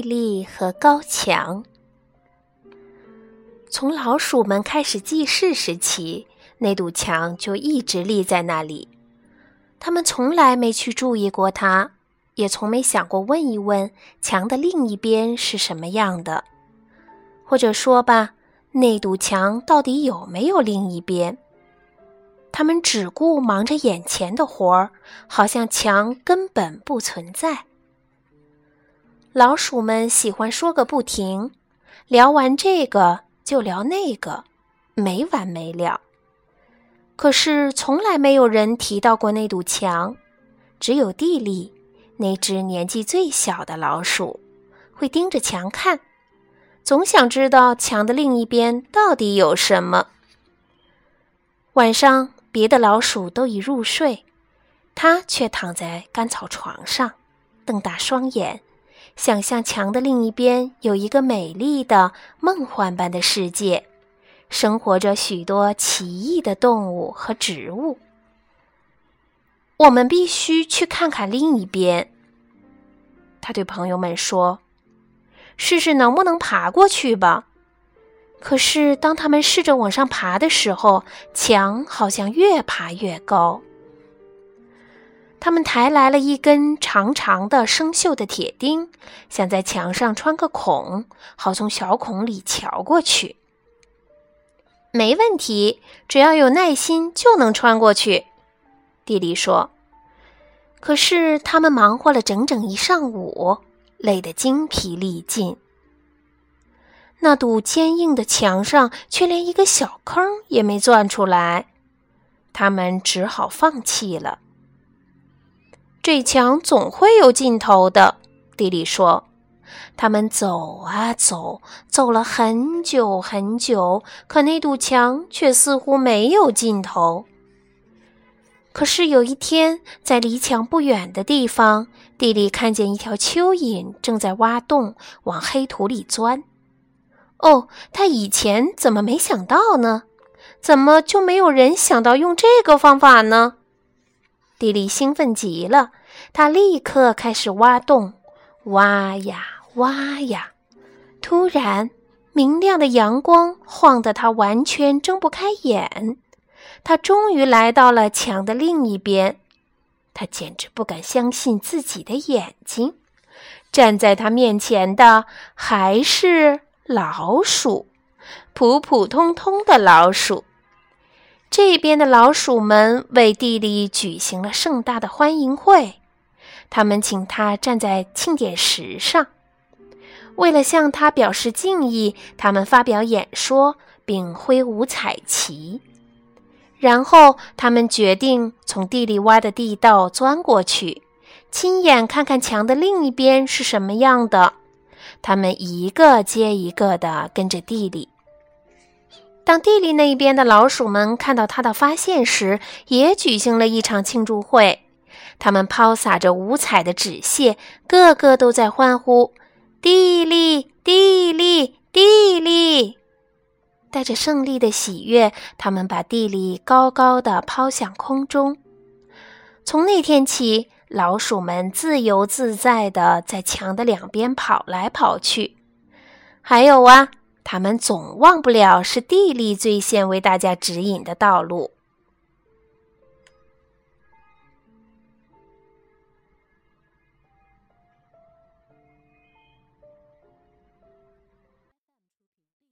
地利和高墙。从老鼠们开始记事时起，那堵墙就一直立在那里。他们从来没去注意过它，也从没想过问一问墙的另一边是什么样的，或者说吧，那堵墙到底有没有另一边？他们只顾忙着眼前的活儿，好像墙根本不存在。老鼠们喜欢说个不停，聊完这个就聊那个，没完没了。可是从来没有人提到过那堵墙，只有地里，那只年纪最小的老鼠，会盯着墙看，总想知道墙的另一边到底有什么。晚上，别的老鼠都已入睡，它却躺在干草床上，瞪大双眼。想象墙的另一边有一个美丽的梦幻般的世界，生活着许多奇异的动物和植物。我们必须去看看另一边。他对朋友们说：“试试能不能爬过去吧。”可是当他们试着往上爬的时候，墙好像越爬越高。他们抬来了一根长长的生锈的铁钉，想在墙上穿个孔，好从小孔里瞧过去。没问题，只要有耐心就能穿过去。弟弟说。可是他们忙活了整整一上午，累得精疲力尽。那堵坚硬的墙上却连一个小坑也没钻出来，他们只好放弃了。这墙总会有尽头的，弟弟说。他们走啊走，走了很久很久，可那堵墙却似乎没有尽头。可是有一天，在离墙不远的地方，弟弟看见一条蚯蚓正在挖洞往黑土里钻。哦，他以前怎么没想到呢？怎么就没有人想到用这个方法呢？蒂莉兴奋极了，她立刻开始挖洞，挖呀挖呀。突然，明亮的阳光晃得她完全睁不开眼。她终于来到了墙的另一边，她简直不敢相信自己的眼睛。站在她面前的还是老鼠，普普通通的老鼠。这边的老鼠们为弟弟举行了盛大的欢迎会，他们请他站在庆典石上，为了向他表示敬意，他们发表演说并挥舞彩旗。然后，他们决定从地里挖的地道钻过去，亲眼看看墙的另一边是什么样的。他们一个接一个地跟着地里。当地里那边的老鼠们看到他的发现时，也举行了一场庆祝会。他们抛洒着五彩的纸屑，个个都在欢呼：“地利，地利，地利！”带着胜利的喜悦，他们把地利高高的抛向空中。从那天起，老鼠们自由自在地在墙的两边跑来跑去。还有啊。他们总忘不了是地利最先为大家指引的道路。